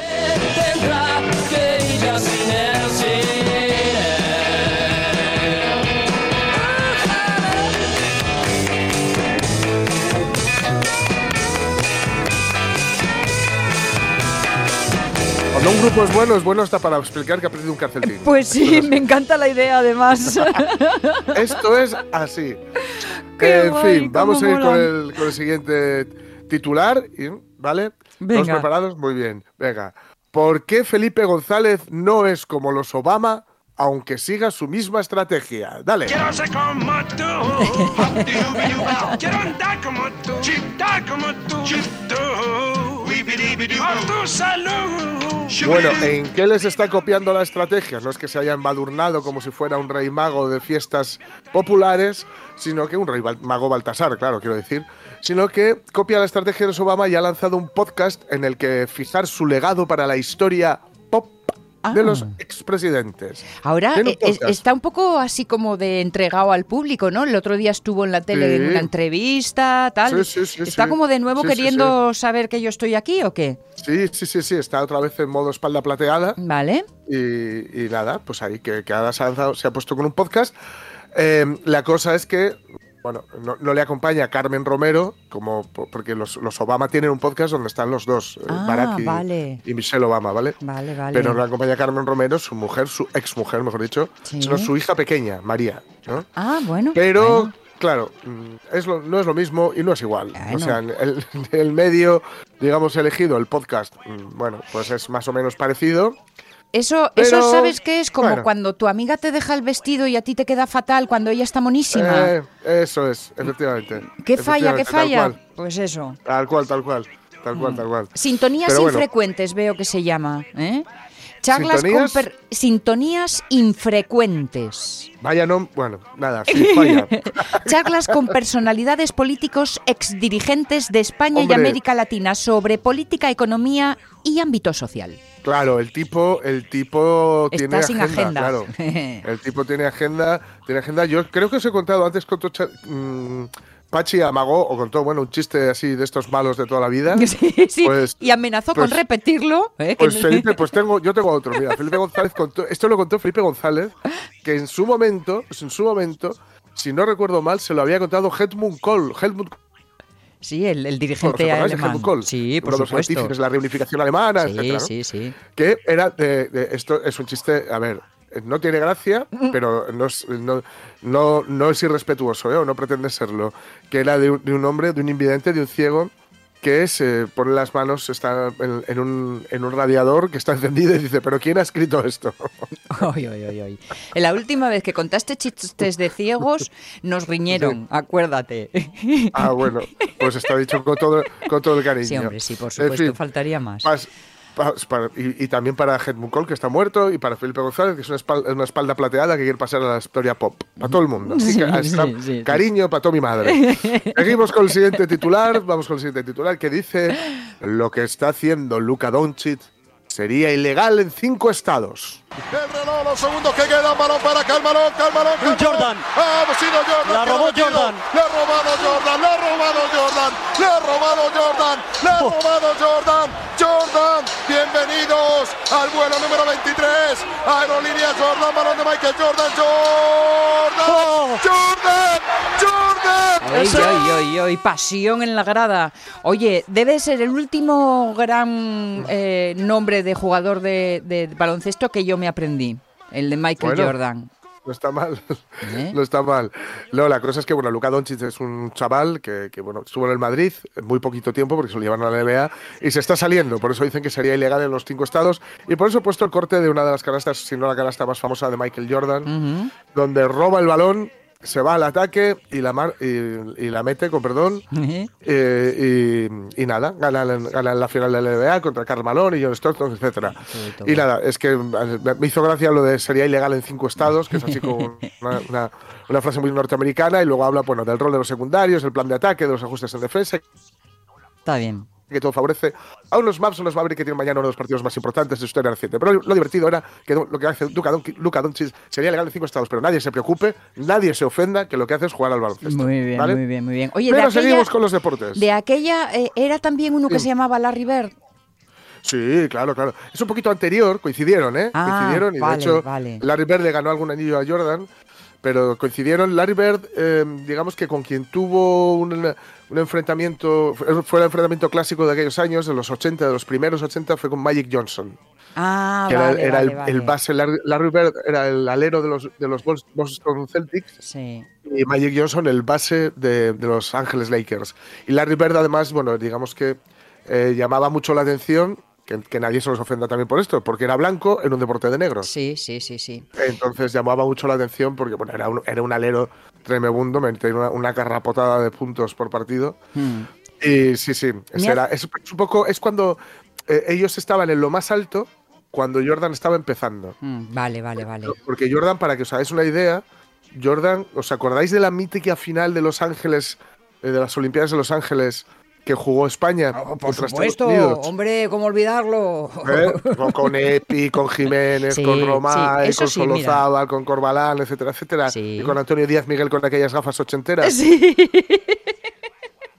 Cuando un grupo es bueno, es bueno hasta para explicar que ha perdido un calcetín. Pues sí, me encanta la idea además. (laughs) Esto es así. Qué en guay, fin, vamos a ir con el, con el siguiente titular, ¿vale? ¿Todos Venga. preparados? Muy bien, venga. ¿Por qué Felipe González no es como los Obama, aunque siga su misma estrategia? Dale. Quiero ser como tú. Quiero andar como tú. Como tú. Bueno, ¿en qué les está copiando la estrategia? No es que se haya embadurnado como si fuera un rey mago de fiestas populares, sino que un rey mago Baltasar, claro, quiero decir, sino que copia la estrategia de Obama y ha lanzado un podcast en el que fijar su legado para la historia de Ah. los expresidentes. Ahora eh, es- está un poco así como de entregado al público, ¿no? El otro día estuvo en la tele Sí. en una entrevista, tal. Sí, sí, sí, ¿Está como de nuevo queriendo saber que yo estoy aquí o qué? Sí, sí, sí, sí, está otra vez en modo espalda plateada. Vale. Y, y nada, pues ahí que, que ahora se ha, lanzado- se ha puesto con un podcast. Eh, la cosa es que, bueno, no, no le acompaña Carmen Romero, como po- porque los, los Obama tienen un podcast donde están los dos, eh, Ah, Barack y, vale. y Michelle Obama, ¿vale? Vale, vale. Pero no le acompaña Carmen Romero, su mujer, su exmujer, mejor dicho, Sí. sino su hija pequeña, María, ¿no? Ah, bueno. Pero, bueno. claro, mm, es lo- no es lo mismo y no es igual. O sea, el, el medio, digamos, elegido, el podcast, mm, bueno, pues es más o menos parecido. Eso, pero, eso sabes qué es como bueno. cuando tu amiga te deja el vestido y a ti te queda fatal cuando ella está monísima. Eh, eso es, efectivamente. ¿Qué falla, qué falla? Pues eso. tal cual, tal cual. Tal cual, tal cual. Sintonías bueno. infrecuentes veo que se llama. ¿eh? Charlas ¿Sintonías? con per- sintonías infrecuentes. Vaya no, bueno, nada, sí, falla. (laughs) Charlas con personalidades políticos exdirigentes de España Hombre. y América Latina sobre política, economía y ámbito social. Claro, el tipo, el tipo Está tiene sin agenda, agenda. claro. (laughs) El tipo tiene agenda, tiene agenda. Yo creo que os he contado antes con Pachi amagó o contó, bueno, un chiste así de estos malos de toda la vida. (laughs) Sí, sí. Pues- y amenazó pues- con repetirlo. ¿eh? Pues Felipe, pues tengo, yo tengo otro. Mira, Felipe González contó, esto lo contó Felipe González, que en su momento, pues en su momento, si no recuerdo mal, se lo había contado Helmut Kohl. Helmut Sí, el, el ¿os dirigente alemán. Kohl? Sí, por Uno de los supuesto. de la reunificación alemana, Sí, etcétera, ¿no? sí, sí. Que era de, de- esto es un chiste, a ver, no tiene gracia, pero no es, no, no, no es irrespetuoso, ¿eh? o no pretende serlo, que era de un, de un hombre, de un invidente, de un ciego, que se pone las manos está en, en un, en un radiador que está encendido y dice, pero ¿quién ha escrito esto? (laughs) Ay, ay, ay. La última vez que contaste chistes de ciegos, nos riñeron, acuérdate. ah, bueno, pues está dicho con todo, con todo el cariño. Sí, hombre, sí, por En supuesto, fin, faltaría más. pas- para- y, y también para Helmut Kohl, que está muerto, y para Felipe González, que es una espalda, una espalda plateada que quiere pasar a la historia pop. A todo el mundo. Así Sí, que sí, sí, sí. cariño para toda mi madre. (laughs) Seguimos con el siguiente titular. Vamos con el siguiente titular que dice: Lo que está haciendo Luka Doncic sería ilegal en cinco estados. El reloj, los segundos que quedan, balón para Calmalón, Calmalón, Calmalón. Jordan. Ah, ha sido Jordan. La robó metido. Jordan. Le ha robado Jordan, le ha robado Jordan, le ha robado Jordan, le ha robado Jordan. Jordan, bienvenidos al vuelo número 23. Aerolínea Jordan, balón de Michael Jordan, Jordan. Oh. Jordan, Jordan. Ay, ay, ay, ay, pasión en la grada. Oye, debe ser el último gran eh, nombre de jugador de, de baloncesto que yo me aprendí, el de Michael Bueno. Jordan. No está mal, ¿Eh? no está mal. No, la cosa es que, bueno, Luka Doncic es un chaval que, que, bueno, estuvo en el Madrid muy poquito tiempo porque se lo llevan a la NBA y se está saliendo. Por eso dicen que sería ilegal en los cinco estados. Y por eso he puesto el corte de una de las canastas, si no la canasta más famosa de Michael Jordan, donde roba el balón, se va al ataque y la, mar- y, y la mete, con perdón, ¿Eh? eh, y, y nada, gana, gana la final de la NBA contra Karl Malone y John Stockton, etcétera. Y nada, es que eh, me hizo gracia lo de sería ilegal en cinco estados, que es así como (laughs) una, una- una frase muy norteamericana, y luego habla bueno, del rol de los secundarios, el plan de ataque, de los ajustes en defensa, Está bien. Que todo favorece a unos Maps, unos Mavericks que tienen mañana uno de los partidos más importantes de su historia reciente. Pero lo divertido era que lo que hace Doncic, Luka Doncic sería legal en cinco estados, pero nadie se preocupe, nadie se ofenda, que lo que hace es jugar al baloncesto. Muy bien, ¿vale? muy bien, muy bien. Oye, Pero de aquella, seguimos con los deportes. de aquella eh, era también uno que Sí. se llamaba Larry Bird. Sí, claro, claro. Es un poquito anterior, coincidieron, ¿eh? Ah, coincidieron y vale, de hecho vale. Larry Bird le ganó algún anillo a Jordan, pero coincidieron. Larry Bird, eh, digamos que con quien tuvo un, un enfrentamiento, fue el enfrentamiento clásico de aquellos años, de los 80, de los primeros 80, fue con Magic Johnson. Ah, que vale, era, el, base, Larry, Larry Bird era el alero de los, de los Bos- Boston Celtics Sí. y Magic Johnson el base de, de los Ángeles Lakers. Y Larry Bird, además, bueno, digamos que eh, llamaba mucho la atención, que, que nadie se los ofenda también por esto, porque era blanco en un deporte de negros. Sí, sí, sí, sí. Entonces llamaba mucho la atención porque bueno, era, un, era un alero tremebundo, metía una, una carrapotada de puntos por partido. Hmm. Y sí, sí, era- es, es un poco, es cuando eh, ellos estaban en lo más alto, cuando Jordan estaba empezando. Mm, vale, vale, vale. Porque Jordan, para que os hagáis una idea, Jordan, ¿os acordáis de la mítica final de Los Ángeles, eh, de las Olimpiadas de Los Ángeles, que jugó España Oh, por contra supuesto, Estados Unidos? hombre, ¿cómo olvidarlo? ¿Eh? Con, con Epi, con Jiménez, Sí, con Romay, sí, con. Solozábal, con Corbalán, etcétera, etcétera. Sí. Y con Antonio Díaz Miguel con aquellas gafas ochenteras. Sí. (laughs)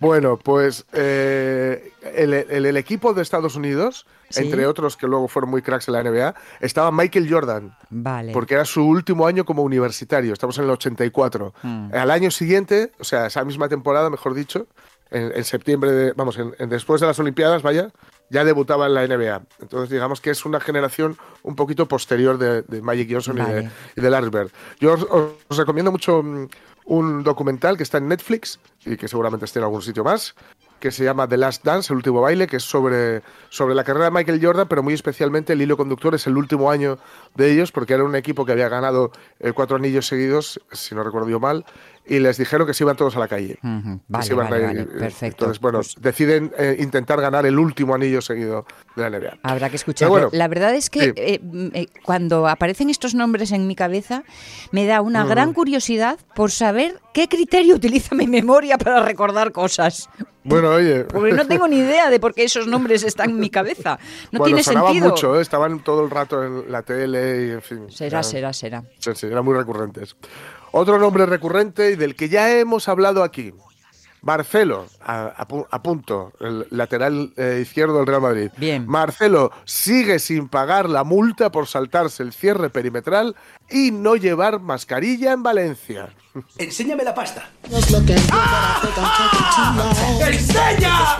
Bueno, pues eh, el, el- el equipo de Estados Unidos, Sí. entre otros que luego fueron muy cracks en la NBA, estaba Michael Jordan, Vale. porque era su último año como universitario. Estamos en el 84. Mm. Al año siguiente, o sea, esa misma temporada, mejor dicho, en, en septiembre, de, vamos, en- en- después de las Olimpiadas, vaya, ya debutaba en la NBA. Entonces, digamos que es una generación un poquito posterior de, de Magic Johnson y, de, y de Larry Bird. Yo os, os recomiendo mucho mm, un documental que está en Netflix y que seguramente esté en algún sitio más, que se llama The Last Dance, el último baile, que es sobre, sobre la carrera de Michael Jordan, pero muy especialmente el hilo conductor es el último año de ellos, porque era un equipo que había ganado eh, cuatro anillos seguidos, si no recuerdo yo mal, y les dijeron que se iban todos a la calle. Que Vale, a vale, perfecto. Entonces, bueno, Pues deciden eh, intentar ganar el último anillo seguido de la NBA. Habrá que escucharlo. Bueno, la verdad es que sí. eh, mm, eh, cuando aparecen estos nombres en mi cabeza, me da una Mm. gran curiosidad por saber qué criterio utiliza mi memoria para recordar cosas. Bueno, oye. Porque no tengo ni idea de por qué esos nombres están en mi cabeza. No bueno, tiene sentido. mucho, ¿eh? estaban todo el rato en la tele y en fin. Será, será, será. Sí, sí, eran muy recurrentes. Otro nombre recurrente y del que ya hemos hablado aquí. Marcelo, a, a pu- a punto, el lateral eh, izquierdo del Real Madrid. Bien. Marcelo sigue sin pagar la multa por saltarse el cierre perimetral y no llevar mascarilla en Valencia. Enséñame la pasta. ¡Enseña!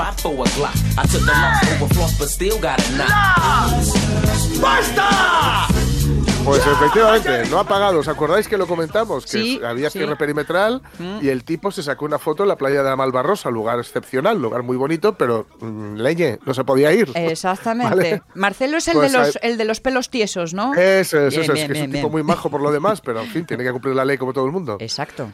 ¡Basta! Pues efectivamente, no ha pagado. ¿Os acordáis que lo comentamos? Que Sí, había sí. cierre perimetral Mm. y el tipo se sacó una foto en la playa de la Malvarrosa, lugar excepcional, lugar muy bonito, pero mm, leñe, no se podía ir. Exactamente. (laughs) Vale. Marcelo es el, Pues de los, el de los pelos tiesos, ¿no? Eso es, Bien, eso es, bien, que es un bien, tipo bien. muy majo por lo demás, (laughs) pero en fin, tiene que cumplir la ley como todo el mundo. Exacto.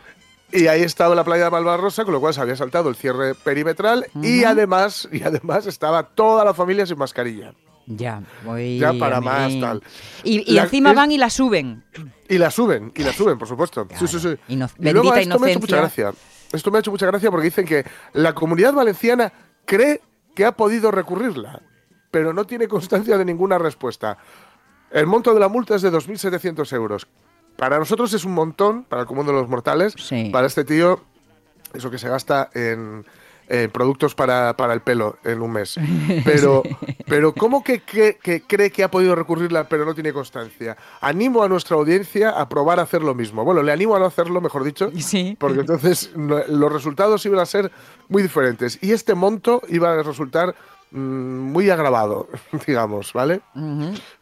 Y ahí estaba la playa de Malvarrosa, con lo cual se había saltado el cierre perimetral y además y además estaba toda la familia sin mascarilla. Ya, muy Ya para bien. más, tal. Y, y La- encima es- van y la suben. Y la suben, y la suben, por supuesto. Sí, sí, sí. Ino- y luego esto me ha hecho mucha gracia. Esto me ha hecho mucha gracia porque dicen que la comunidad valenciana cree que ha podido recurrirla, pero no tiene constancia de ninguna respuesta. El monto de la multa es de 2.700 euros. Para nosotros es un montón, para el común de los mortales. Sí. Para este tío, eso que se gasta en, en productos para, para el pelo en un mes. (laughs) Pero, pero ¿cómo que, que- que cree que ha podido recurrirla pero no tiene constancia? Animo a nuestra audiencia a probar a hacer lo mismo. Bueno, le animo a no hacerlo, mejor dicho, Sí. porque entonces los resultados iban a ser muy diferentes. Y este monto iba a resultar mm, muy agravado, (laughs) digamos, ¿vale?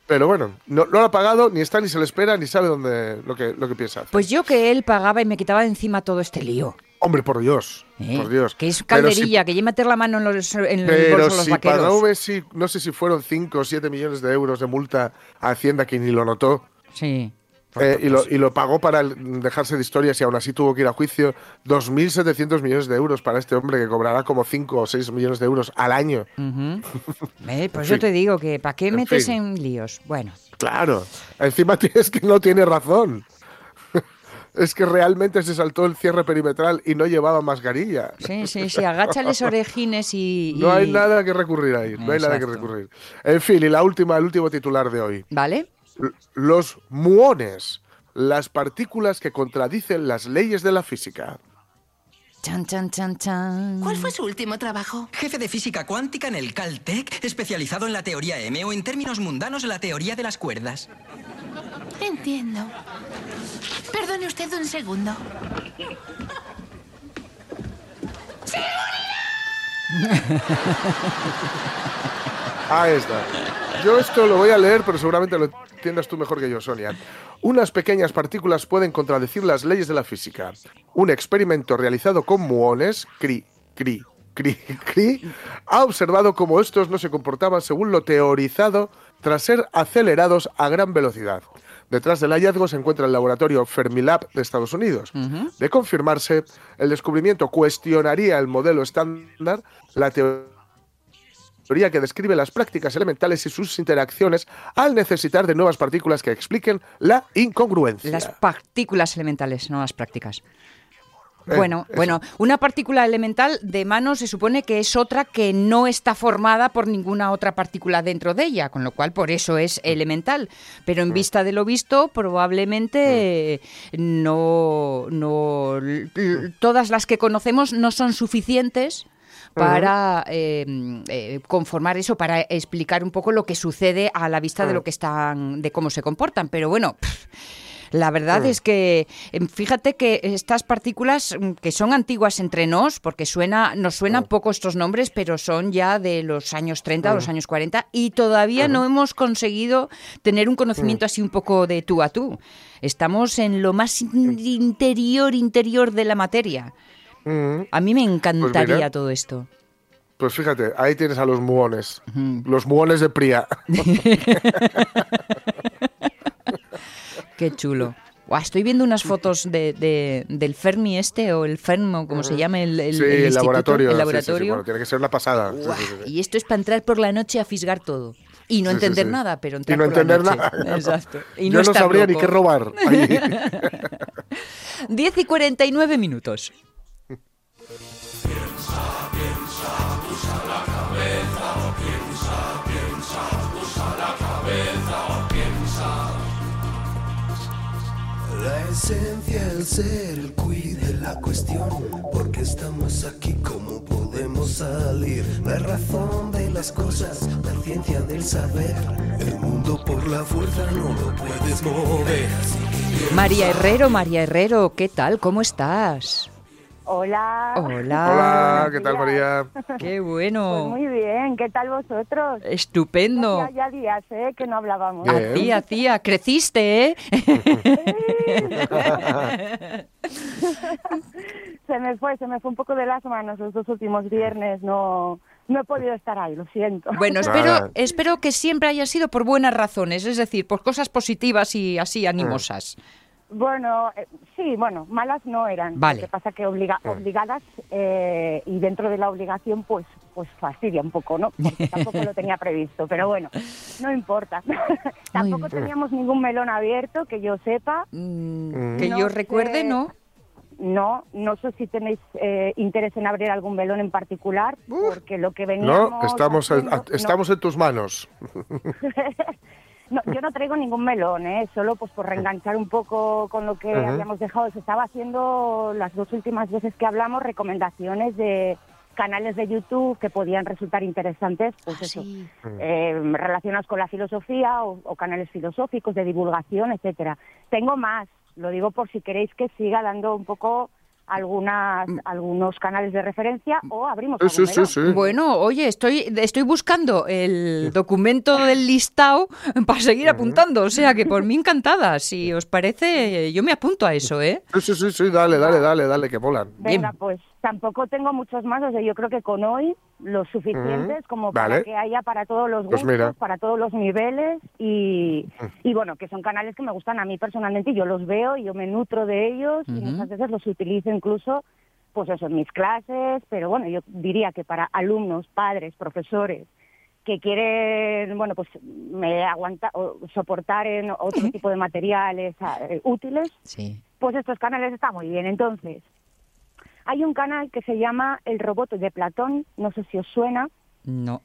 Pero bueno, no, no lo ha pagado, ni está, ni se le espera, ni sabe dónde lo que, lo que piensa. hacer. Pues yo que él pagaba y me quitaba de encima todo este lío. Hombre, por Dios, ¿eh? por Dios. Que es Pero si- calderilla, que ya meter la mano en, los, en el Pero bolso de los si vaqueros. pagó Messi, no sé si fueron 5 o 7 millones de euros de multa a Hacienda que ni lo notó. Sí. eh, y, lo, y lo pagó para el- dejarse de historias y aún así tuvo que ir a juicio. 2.700 millones de euros para este hombre que cobrará como 5 o 6 millones de euros al año. Ujú. (laughs) Eh, pues En yo fin. te digo que ¿para qué En metes fin. en líos? Bueno, Claro. Encima (laughs) es que no tiene razón. Es que realmente se saltó el cierre perimetral y no llevaba mascarilla. sí, sí, sí, agáchales (laughs) orejines y, No hay y- nada que recurrir ahí. No hay nada que Exacto. recurrir. En fin, y la última, el último titular de hoy. ¿Vale? Los muones, las partículas que contradicen las leyes de la física. Chan, chan, chan, chan. ¿Cuál fue su último trabajo? Jefe de física cuántica en el Caltech, especializado en la teoría M o en términos mundanos la teoría de las cuerdas. Entiendo. Perdone usted un segundo. Ahí está. Yo esto lo voy a leer, pero seguramente lo entiendas tú mejor que yo, Sonia. Unas pequeñas partículas pueden contradecir las leyes de la física. Un experimento realizado con muones, CRI, CRI, CRI, CRI, ha observado cómo estos no se comportaban según lo teorizado tras ser acelerados a gran velocidad. Detrás del hallazgo se encuentra el laboratorio Fermilab de Estados Unidos. De confirmarse, el descubrimiento cuestionaría el modelo estándar, la teoría teoría que describe las prácticas elementales y sus interacciones al necesitar de nuevas partículas que expliquen la incongruencia. Las partículas elementales, no las prácticas. Eh, Bueno, eso. bueno, una partícula elemental de mano se supone que es otra que no está formada por ninguna otra partícula dentro de ella, con lo cual por eso es elemental. Pero en vista de lo visto, probablemente no, no, l- todas las que conocemos no son suficientes para eh, eh, conformar eso, para explicar un poco lo que sucede a la vista de Mm. lo que están, de cómo se comportan. Pero bueno. pff, la verdad Mm. es que em, fíjate que estas partículas mm, que son antiguas entre nos, porque suena, nos suenan poco estos nombres, pero son ya de los años 30 o los Mm. años 40 y todavía no hemos conseguido tener un conocimiento así un poco de tú a tú. Estamos en lo más in- interior, interior de la materia. Mm. A mí me encantaría mira. todo esto. Pues fíjate, ahí tienes a los muones. Los muones de Pria. (laughs) Qué chulo. Estoy viendo unas fotos de, de- del Fermi este o el Fermo, como se llama el, el- sí, el el laboratorio. el sí, sí, sí, laboratorio. bueno, tiene que ser una pasada. Y esto es para entrar por la noche a fisgar todo. Y no entender nada, pero Y entrar no por la entender noche. nada. Exacto. Y Yo no estar sabría ni loco. qué robar. Ahí. (laughs) 10 y 49 minutos. La esencia, el ser, el la cuestión. Porque estamos aquí, ¿cómo podemos salir? La razón de las cosas, la ciencia del saber. El mundo por la fuerza no lo puedes mover. María Herrero, María Herrero, ¿qué tal? ¿Cómo estás? Hola. Hola, Hola. (laughs) ¿qué tal. María? Qué Pues bueno. muy bien, ¿qué tal vosotros? Estupendo. Ya, ya días, ¿eh? Que no hablábamos. Hacía, hacía. Creciste, ¿eh? (laughs) se me fue, se me fue un poco de las manos los dos últimos viernes, no, no he podido estar ahí, lo siento. Bueno, espero, espero que siempre haya sido por buenas razones, es decir, por cosas positivas y así animosas. Bueno, eh, sí, bueno, malas no eran. Vale. Lo que pasa que obliga, obligadas eh, y dentro de la obligación, pues, pues fastidia un poco, ¿no? Porque (laughs) tampoco lo tenía previsto, pero bueno, no importa. (laughs) tampoco teníamos ningún melón abierto, que yo sepa. Que No yo recuerde, sé- ¿no? No, no sé si tenéis eh, interés en abrir algún melón en particular, porque lo que veníamos... No, estamos, en, no. estamos en tus manos. (laughs) No, yo no traigo ningún melón, ¿eh? solo pues por reenganchar un poco con lo que habíamos dejado. Se estaba haciendo las dos últimas veces que hablamos recomendaciones de canales de YouTube que podían resultar interesantes, pues eso, eh, relacionados con la filosofía o, o canales filosóficos de divulgación, etcétera. Tengo más, lo digo por si queréis que siga dando un poco algunas algunos canales de referencia o abrimos. Bueno, oye, estoy, estoy buscando el documento del listado para seguir apuntando, o sea que por mí encantada. Si os parece, yo me apunto a eso, ¿eh? Sí, sí, sí, sí, dale, dale, dale, dale, que molan. Venga, pues tampoco tengo muchos más, o sea, yo creo que con hoy los suficientes como para Vale. que haya para todos los Pues gustos, para todos los niveles y, y bueno, que son canales que me gustan a mí personalmente y yo los veo y yo me nutro de ellos y muchas veces los utilizo incluso pues eso en mis clases, pero bueno, yo diría que para alumnos, padres, profesores que quieren, bueno, pues me aguanta o soportar en otro tipo de materiales eh, útiles, Sí. pues estos canales están muy bien. Entonces, hay un canal que se llama El Robot de Platón, no sé si os suena. No.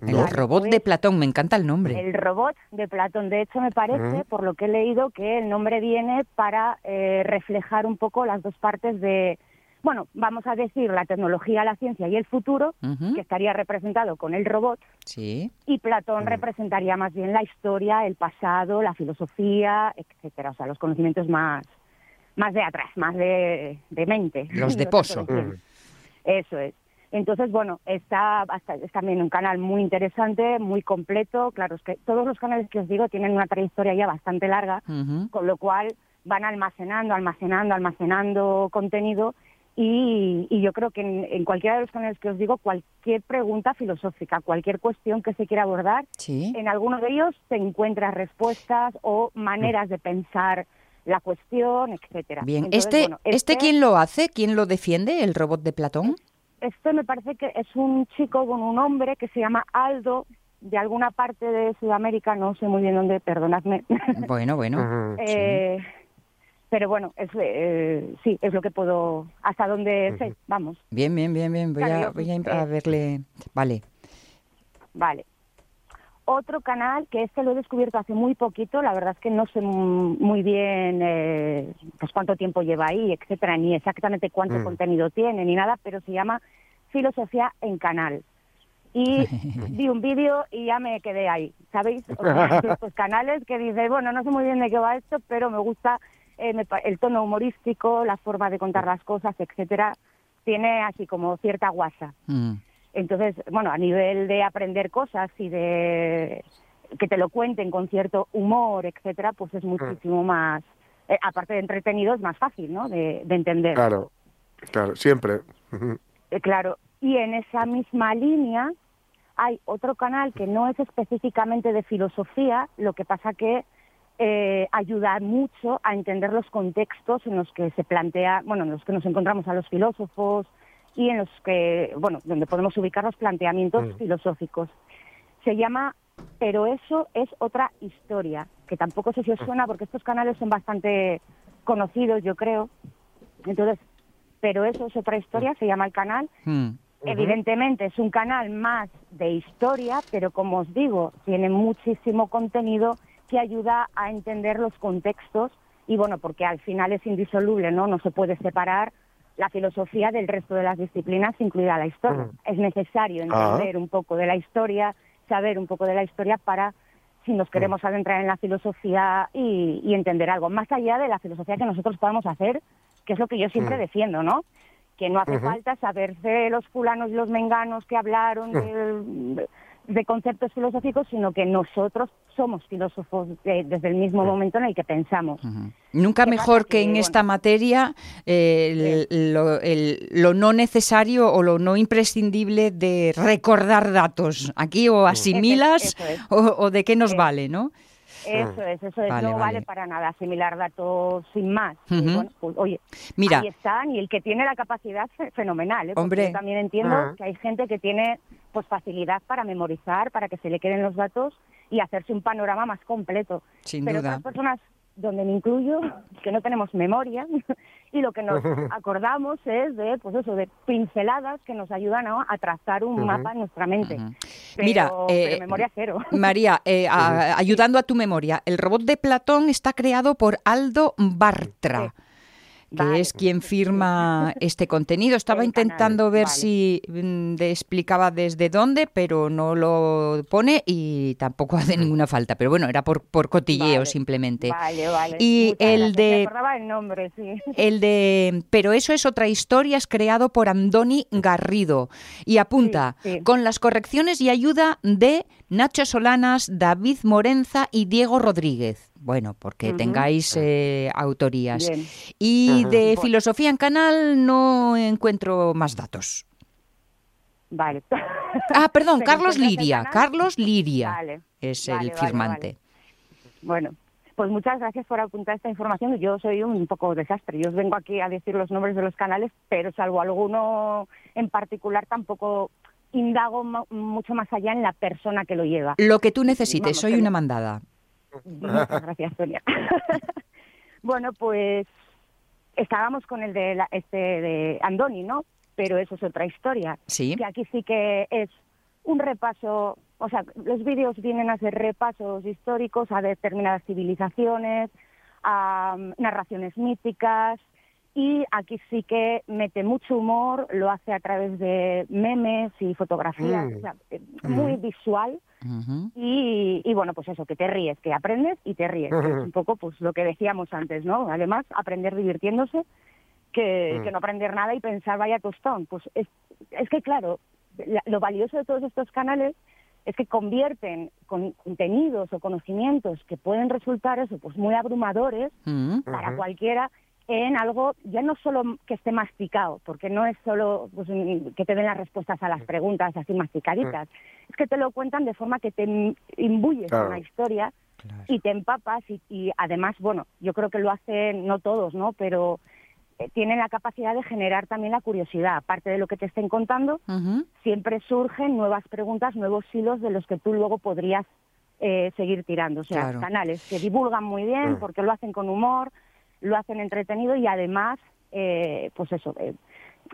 El No. robot de Platón, me encanta el nombre. El robot de Platón. De hecho, me parece, por lo que he leído, que el nombre viene para eh, reflejar un poco las dos partes de, bueno, vamos a decir, la tecnología, la ciencia y el futuro, que estaría representado con el robot, Sí. y Platón representaría más bien la historia, el pasado, la filosofía, etcétera, o sea, los conocimientos más, más de atrás, más de, de mente. Los de pozo. Eso es. Entonces, bueno, está, hasta- es también un canal muy interesante, muy completo. Claro, es que todos los canales que os digo tienen una trayectoria ya bastante larga, con lo cual van almacenando, almacenando, almacenando contenido. Y, y yo creo que en, en cualquiera de los canales que os digo, cualquier pregunta filosófica, cualquier cuestión que se quiera abordar, Sí. en alguno de ellos te encuentras respuestas o maneras de pensar la cuestión, etcétera. Bien, Entonces, este, bueno, este, quién lo hace? ¿Quién lo defiende? ¿El robot de Platón? Este me parece que es un chico con un hombre que se llama Aldo, de alguna parte de Sudamérica, no sé muy bien dónde, perdonadme. (laughs) Bueno, bueno. Eh, Pero bueno, es, eh, sí, es lo que puedo, hasta donde sé, vamos. Bien, bien, bien, bien. Voy, a, voy a, eh, a verle. Vale. Vale. Otro canal que este lo he descubierto hace muy poquito, la verdad es que no sé mu- muy bien eh, pues cuánto tiempo lleva ahí, etcétera, ni exactamente cuánto Mm. contenido tiene, ni nada, pero se llama Filosofía en Canal. Y (laughs) vi un vídeo y ya me quedé ahí, ¿sabéis? O sea, (laughs) de estos canales que dices, bueno, no sé muy bien de qué va esto, pero me gusta eh, el tono humorístico, la forma de contar las cosas, etcétera. Tiene así como cierta guasa. Mm. Entonces, bueno, a nivel de aprender cosas y de que te lo cuenten con cierto humor, etcétera, pues es muchísimo más, eh, aparte de entretenido, es más fácil, ¿no? De, de entender. Claro, claro, siempre. Eh, claro. Y en esa misma línea hay otro canal que no es específicamente de filosofía, lo que pasa que eh, ayuda mucho a entender los contextos en los que se plantea, bueno, en los que nos encontramos a los filósofos y en los que, bueno, donde podemos ubicar los planteamientos Mm. filosóficos. Se llama Pero eso es otra historia, que tampoco sé si os suena porque estos canales son bastante conocidos, yo creo. Entonces, Pero eso es otra historia, se llama el canal. Mm. Evidentemente es un canal más de historia, pero como os digo, tiene muchísimo contenido que ayuda a entender los contextos y bueno, porque al final es indisoluble, ¿no? No se puede separar la filosofía del resto de las disciplinas, incluida la historia. Mm. Es necesario Ah. entender un poco de la historia, saber un poco de la historia para si nos queremos adentrar en la filosofía y, y entender algo, más allá de la filosofía que nosotros podamos hacer que es lo que yo siempre Mm. defiendo, ¿no? Que no hace falta saberse los fulanos y los menganos que hablaron Mm. de, de conceptos filosóficos, sino que nosotros somos filósofos de- desde el mismo momento en el que pensamos. Nunca mejor que en esta materia eh, el- lo, el- lo no necesario o lo no imprescindible de recordar datos. Aquí o asimilas Eso es. o, o de qué nos vale, ¿no? Eso es, eso es. Vale, no vale. vale para nada asimilar datos sin más. Y Ujú. bueno, pues, oye, Mira. ahí están y el que tiene la capacidad fe- fenomenal. ¿eh? Porque Hombre. yo también entiendo Ah. que hay gente que tiene pues facilidad para memorizar, para que se le queden los datos y hacerse un panorama más completo. Sin Pero duda. otras personas donde me incluyo, que no tenemos memoria (laughs) y lo que nos (laughs) acordamos es de, pues eso, de pinceladas que nos ayudan a trazar un mapa en nuestra mente. Pero, Mira, eh, pero memoria cero. (laughs) María, eh, a- ayudando a tu memoria, el robot de Platón está creado por Aldo Bartra. Que es quien firma este contenido. (laughs) Estaba intentando ver vale. si mm, de- explicaba desde dónde, pero no lo pone y tampoco (laughs) hace ninguna falta. Pero bueno, era por, por cotilleo Vale. simplemente. Vale, vale. Y Muchas el gracias. Me de acordaba el nombre, sí. el de Pero eso es otra historia, es creado por Andoni Garrido. Y apunta, Sí, sí. con las correcciones y ayuda de Nacho Solanas, David Morenza y Diego Rodríguez. Bueno, porque tengáis eh, autorías. Bien. Y de Bueno. Filosofía en Canal no encuentro más datos. Vale. Ah, (laughs) perdón, Carlos Liria. Carlos Liria Vale. es Vale, el vale, firmante. Bueno, pues muchas gracias por apuntar esta información. Yo soy un poco desastre. Yo os vengo aquí a decir los nombres de los canales, pero salvo alguno en particular tampoco indago mucho más allá en la persona que lo lleva. Lo que tú necesites, Vamos, soy una mandada. Muchas gracias, Sonia. (laughs) bueno, pues estábamos con el de la- este de Andoni, ¿no? Pero eso es otra historia. Sí. Que aquí sí que es un repaso, o sea, los vídeos vienen a ser repasos históricos a determinadas civilizaciones, a mm, narraciones míticas y aquí sí que mete mucho humor, lo hace a través de memes y fotografías, Mm. o sea, eh, muy visual. Y, y bueno, pues eso, que te ríes, que aprendes y te ríes. es (laughs) un poco pues lo que decíamos antes, ¿no? Además, aprender divirtiéndose, que, Mm. que no aprender nada y pensar, vaya tostón. Pues es, es que, claro, la- lo valioso de todos estos canales es que convierten con contenidos o conocimientos que pueden resultar eso, pues muy abrumadores Mm. para cualquiera en algo ya no solo que esté masticado, porque no es solo pues, que te den las respuestas a las preguntas así masticaditas, es que te lo cuentan de forma que te im- imbuyes Claro. con la historia y te empapas y, y además, bueno, yo creo que lo hacen no todos, ¿no? Pero eh, tienen la capacidad de generar también la curiosidad, aparte de lo que te estén contando, siempre surgen nuevas preguntas, nuevos hilos de los que tú luego podrías eh, seguir tirando. O sea, Claro. canales que divulgan muy bien porque lo hacen con humor, lo hacen entretenido y además, eh, pues eso. eh,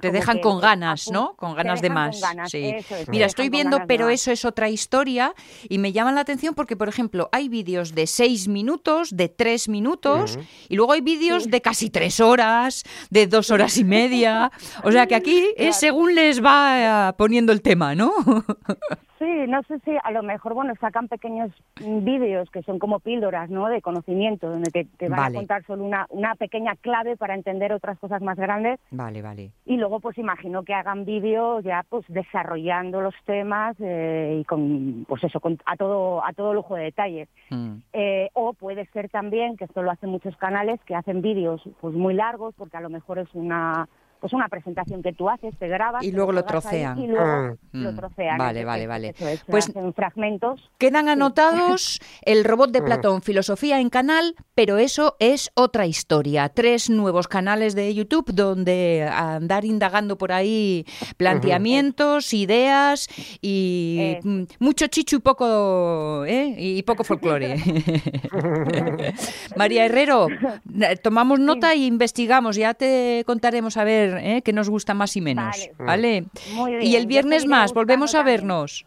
Te dejan que con ganas, ¿no? Con ganas de más. ganas, sí. eso Mira, estoy viendo, pero eso es otra historia y me llama la atención porque, por ejemplo, hay vídeos de seis minutos, de tres minutos y luego hay vídeos de casi tres horas, de dos horas y media. O sea que aquí es según les va eh, poniendo el tema, ¿no? (laughs) Sí, no sé si a lo mejor, bueno, sacan pequeños mm, vídeos que son como píldoras, ¿no? De conocimiento, donde te, te van Vale. a contar solo una, una pequeña clave para entender otras cosas más grandes. Vale, vale. Y luego, pues imagino que hagan vídeos ya, pues desarrollando los temas eh, y con, pues eso, con, a todo a todo lujo de detalles. Mm. Eh, o puede ser también, que esto lo hacen muchos canales, que hacen vídeos pues muy largos, porque a lo mejor es una pues una presentación que tú haces, te grabas Y luego lo trocean. Y luego Mm. lo trocean. Vale, vale, vale. eso es, Pues- hacen fragmentos. Quedan anotados (laughs) el robot de Platón, Filosofía en Canal, pero eso es otra historia. Tres nuevos canales de YouTube donde andar indagando por ahí planteamientos, ideas y mm, mucho chichu y poco, ¿eh? y poco folclore. (laughs) María Herrero, (laughs) tomamos nota y investigamos. Ya te contaremos a ver ¿eh? qué nos gusta más y menos. Vale. ¿vale? Muy bien, Y el viernes más, volvemos a también. vernos.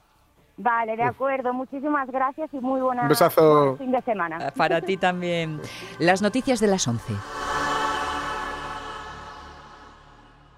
Vale, de acuerdo. Muchísimas gracias y muy buena Un besazo. buen fin de semana. Para ti también. (laughs) Las noticias de las 11.